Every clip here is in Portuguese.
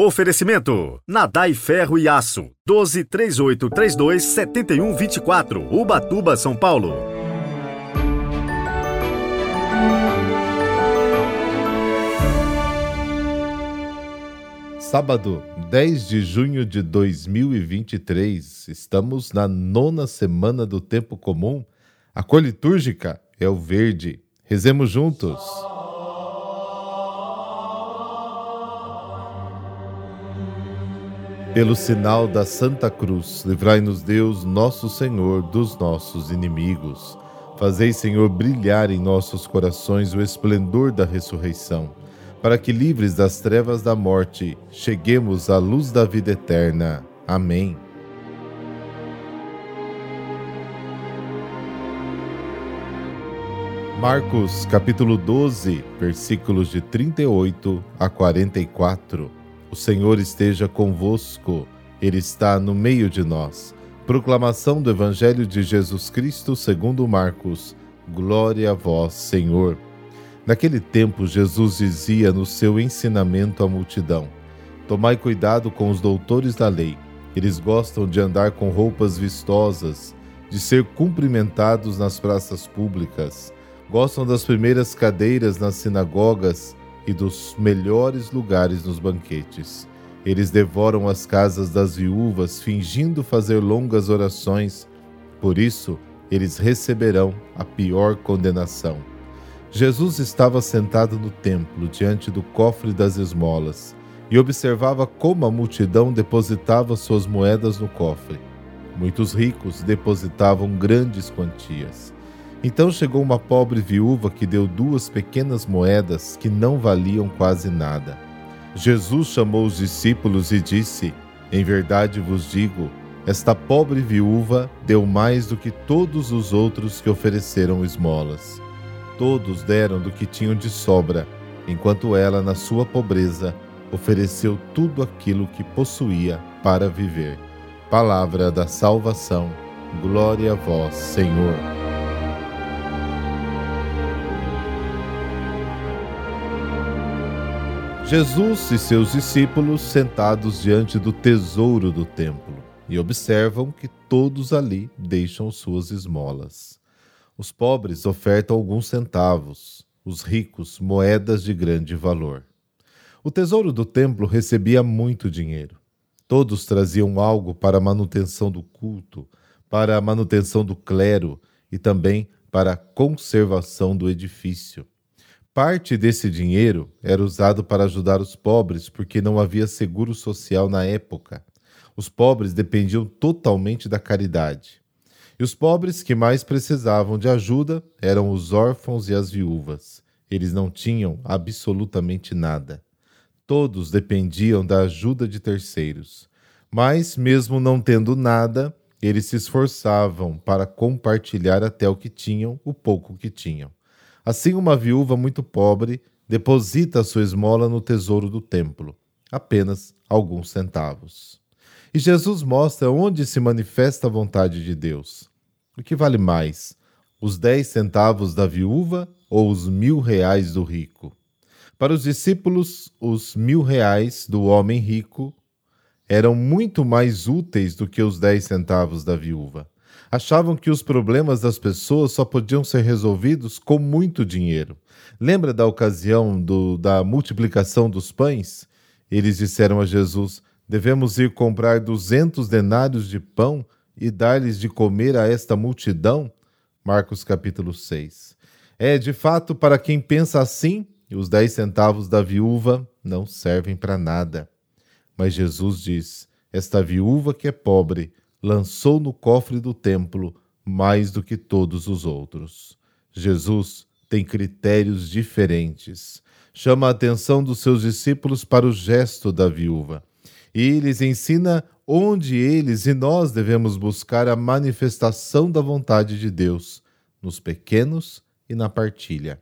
Oferecimento: Nadai Ferro e Aço. 12 3832 7124. Ubatuba, São Paulo. Sábado, 10 de junho de 2023, estamos na nona semana do tempo comum. A cor litúrgica é o verde. Rezemos juntos. Pelo sinal da Santa Cruz, livrai-nos Deus, nosso Senhor, dos nossos inimigos. Fazei, Senhor, brilhar em nossos corações o esplendor da ressurreição para que, livres das trevas da morte, cheguemos à luz da vida eterna. Amém. Marcos capítulo 12, versículos de 38 a 44. O Senhor esteja convosco, Ele está no meio de nós. Proclamação do Evangelho de Jesus Cristo segundo Marcos. Glória a vós, Senhor. Naquele tempo, Jesus dizia no seu ensinamento à multidão: Tomai cuidado com os doutores da lei. Eles gostam de andar com roupas vistosas, de ser cumprimentados nas praças públicas, gostam das primeiras cadeiras nas sinagogas e dos melhores lugares nos banquetes. Eles devoram as casas das viúvas, fingindo fazer longas orações. Por isso, eles receberão a pior condenação. Jesus estava sentado no templo, diante do cofre das esmolas, e observava como a multidão depositava suas moedas no cofre. Muitos ricos depositavam grandes quantias. Então chegou uma pobre viúva que deu duas pequenas moedas que não valiam quase nada. Jesus chamou os discípulos e disse: Em verdade vos digo, esta pobre viúva deu mais do que todos os outros que ofereceram esmolas Todos deram do que tinham de sobra, enquanto ela, na sua pobreza, ofereceu tudo aquilo que possuía para viver. Palavra da salvação. Glória a vós, Senhor. Jesus e seus discípulos sentados diante do tesouro do templo e observam que todos ali deixam suas esmolas. Os pobres ofertam alguns centavos, os ricos moedas de grande valor. O tesouro do templo recebia muito dinheiro. Todos traziam algo para a manutenção do culto, para a manutenção do clero e também para a conservação do edifício. Parte desse dinheiro era usado para ajudar os pobres porque não havia seguro social na época. Os pobres dependiam totalmente da caridade. E os pobres que mais precisavam de ajuda eram os órfãos e as viúvas. Eles não tinham absolutamente nada. Todos dependiam da ajuda de terceiros. Mas, mesmo não tendo nada, eles se esforçavam para compartilhar até o que tinham, o pouco que tinham. Assim, uma viúva muito pobre deposita sua esmola no tesouro do templo, apenas alguns centavos. E Jesus mostra onde se manifesta a vontade de Deus. O que vale mais, os dez centavos da viúva ou os mil reais do rico? Para os discípulos, os mil reais do homem rico eram muito mais úteis do que os dez centavos da viúva. Achavam que os problemas das pessoas só podiam ser resolvidos com muito dinheiro. Lembra da ocasião do, da multiplicação dos pães? Eles disseram a Jesus: Devemos ir comprar duzentos denários de pão e dar-lhes de comer a esta multidão? Marcos capítulo 6. É, de fato, para quem pensa assim, os dez centavos da viúva não servem para nada. Mas Jesus diz: Esta viúva que é pobre lançou no cofre do templo mais do que todos os outros. Jesus tem critérios diferentes. Chama a atenção dos seus discípulos para o gesto da viúva e lhes ensina onde eles e nós devemos buscar a manifestação da vontade de Deus, nos pequenos e na partilha.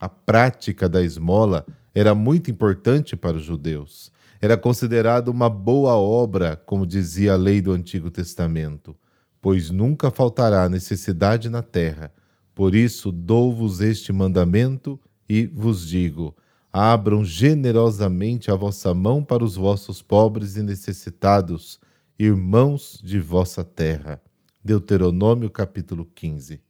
A prática da esmola era muito importante para os judeus. Era considerada uma boa obra, como dizia a lei do Antigo Testamento, pois nunca faltará necessidade na terra. Por isso dou-vos este mandamento e vos digo: abram generosamente a vossa mão para os vossos pobres e necessitados, irmãos de vossa terra. Deuteronômio capítulo 15.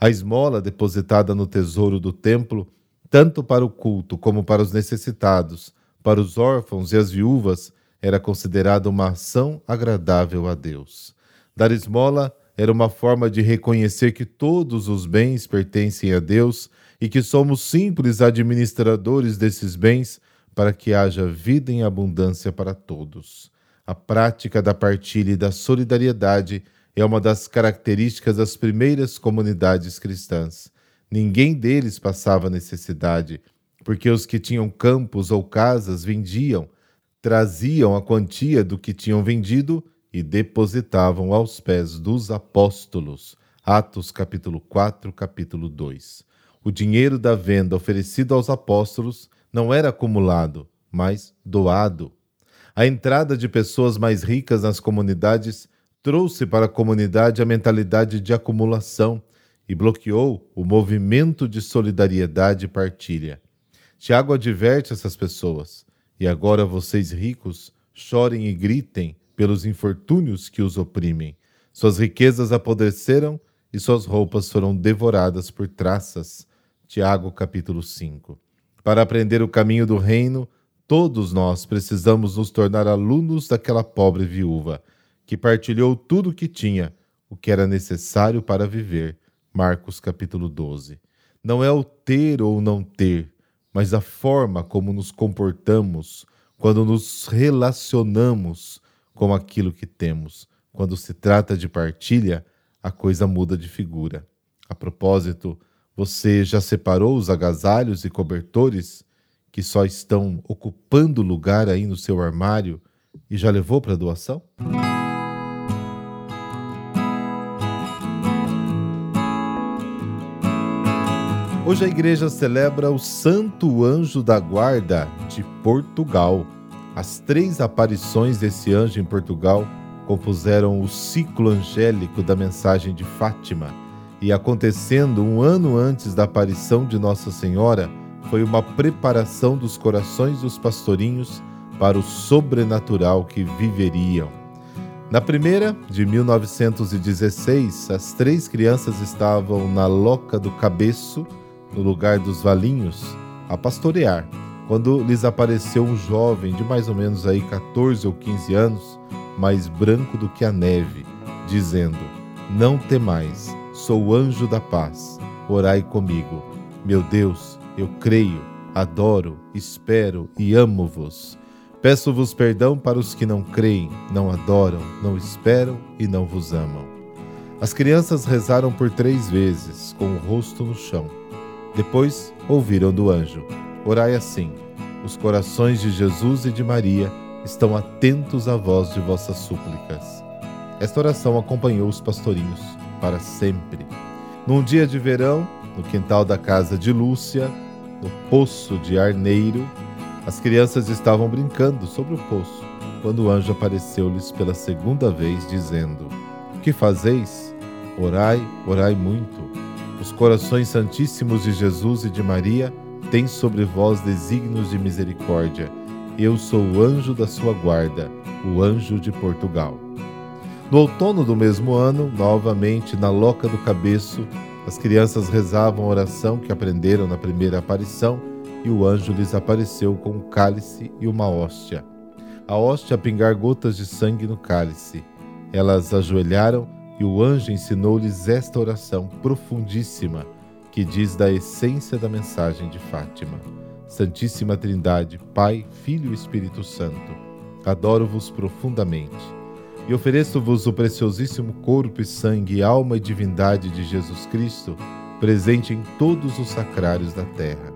A esmola depositada no tesouro do templo, tanto para o culto como para os necessitados, para os órfãos e as viúvas, era considerada uma ação agradável a Deus. Dar esmola era uma forma de reconhecer que todos os bens pertencem a Deus e que somos simples administradores desses bens para que haja vida em abundância para todos. A prática da partilha e da solidariedade é uma das características das primeiras comunidades cristãs. Ninguém deles passava necessidade, porque os que tinham campos ou casas vendiam, traziam a quantia do que tinham vendido e depositavam aos pés dos apóstolos. Atos capítulo 4, capítulo 2. O dinheiro da venda oferecido aos apóstolos não era acumulado, mas doado. A entrada de pessoas mais ricas nas comunidades trouxe para a comunidade a mentalidade de acumulação e bloqueou o movimento de solidariedade e partilha. Tiago adverte essas pessoas: e agora vocês ricos chorem e gritem pelos infortúnios que os oprimem. Suas riquezas apodreceram e suas roupas foram devoradas por traças. Tiago capítulo 5. Para aprender o caminho do reino, todos nós precisamos nos tornar alunos daquela pobre viúva, que partilhou tudo o que tinha, o que era necessário para viver. Marcos capítulo 12. Não é o ter ou não ter, mas a forma como nos comportamos quando nos relacionamos com aquilo que temos. Quando se trata de partilha, a coisa muda de figura. A propósito, você já separou os agasalhos e cobertores que só estão ocupando lugar aí no seu armário e já levou para doação? Hoje a igreja celebra o Santo Anjo da Guarda de Portugal. As três aparições desse anjo em Portugal compuseram o ciclo angélico da mensagem de Fátima e acontecendo um ano antes da aparição de Nossa Senhora, foi uma preparação dos corações dos pastorinhos para o sobrenatural que viveriam. Na primeira, de 1916, as três crianças estavam na Loca do Cabeço, no lugar dos valinhos, a pastorear, quando lhes apareceu um jovem de mais ou menos aí 14 ou 15 anos, mais branco do que a neve, dizendo: Não temais, Sou o anjo da paz, orai comigo. Meu Deus, eu creio, adoro, espero e amo-vos. Peço-vos perdão para os que não creem, não adoram, não esperam e não vos amam. As crianças rezaram por três vezes, com o rosto no chão. Depois ouviram do anjo: Orai assim: Os corações de Jesus e de Maria estão atentos à voz de vossas súplicas. Esta oração acompanhou os pastorinhos para sempre. Num dia de verão, no quintal da casa de Lúcia, no poço de Arneiro, as crianças estavam brincando sobre o poço, quando o anjo apareceu-lhes pela segunda vez, dizendo: O que fazeis? Orai, orai muito. Os corações santíssimos de Jesus e de Maria têm sobre vós desígnios de misericórdia. Eu sou o anjo da sua guarda, o anjo de Portugal. No outono do mesmo ano, novamente na Loca do Cabeço, as crianças rezavam a oração que aprenderam na primeira aparição e o anjo lhes apareceu com um cálice e uma hóstia. A hóstia pingar gotas de sangue no cálice. Elas ajoelharam e o anjo ensinou-lhes esta oração profundíssima que diz da essência da mensagem de Fátima. Santíssima Trindade, Pai, Filho e Espírito Santo, adoro-vos profundamente e ofereço-vos o preciosíssimo corpo e sangue, alma e divindade de Jesus Cristo, presente em todos os sacrários da terra.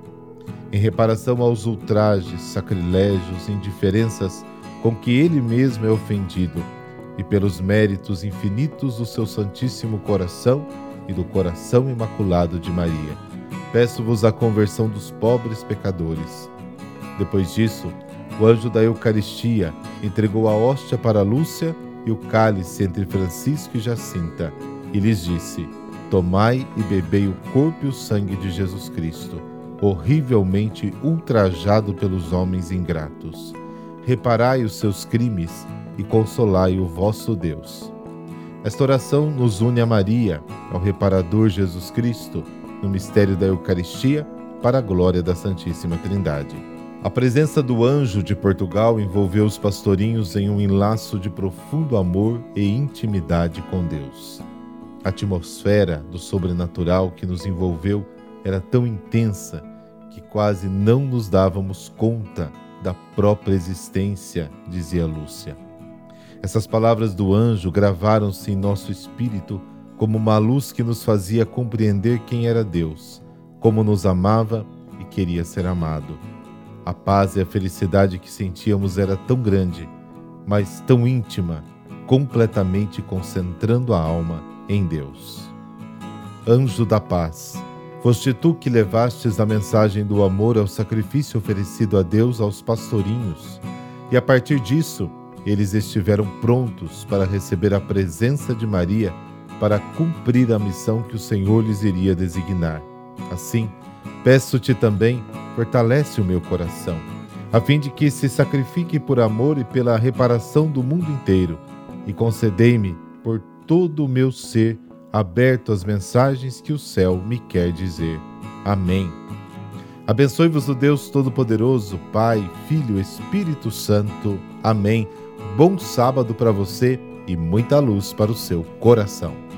Em reparação aos ultrajes, sacrilégios indiferenças com que ele mesmo é ofendido, e pelos méritos infinitos do seu Santíssimo Coração e do Coração Imaculado de Maria, peço-vos a conversão dos pobres pecadores. Depois disso, o anjo da Eucaristia entregou a hóstia para Lúcia e o cálice entre Francisco e Jacinta, e lhes disse: Tomai e bebei o corpo e o sangue de Jesus Cristo, horrivelmente ultrajado pelos homens ingratos. Reparai os seus crimes e consolai o vosso Deus. Esta oração nos une a Maria, ao reparador Jesus Cristo, no mistério da Eucaristia, para a glória da Santíssima Trindade. A presença do anjo de Portugal envolveu os pastorinhos em um enlaço de profundo amor e intimidade com Deus. A atmosfera do sobrenatural que nos envolveu era tão intensa que quase não nos dávamos conta da própria existência, dizia Lúcia. Essas palavras do anjo gravaram-se em nosso espírito como uma luz que nos fazia compreender quem era Deus, como nos amava e queria ser amado. A paz e a felicidade que sentíamos era tão grande, mas tão íntima, completamente concentrando a alma em Deus. Anjo da paz, foste tu que levastes a mensagem do amor ao sacrifício oferecido a Deus aos pastorinhos, e a partir disso, eles estiveram prontos para receber a presença de Maria para cumprir a missão que o Senhor lhes iria designar. Assim, peço-te também, fortalece o meu coração, a fim de que se sacrifique por amor e pela reparação do mundo inteiro, e concedei-me, por todo o meu ser, aberto às mensagens que o céu me quer dizer. Amém. Abençoe-vos o Deus Todo-Poderoso, Pai, Filho, Espírito Santo. Amém. Bom sábado para você e muita luz para o seu coração.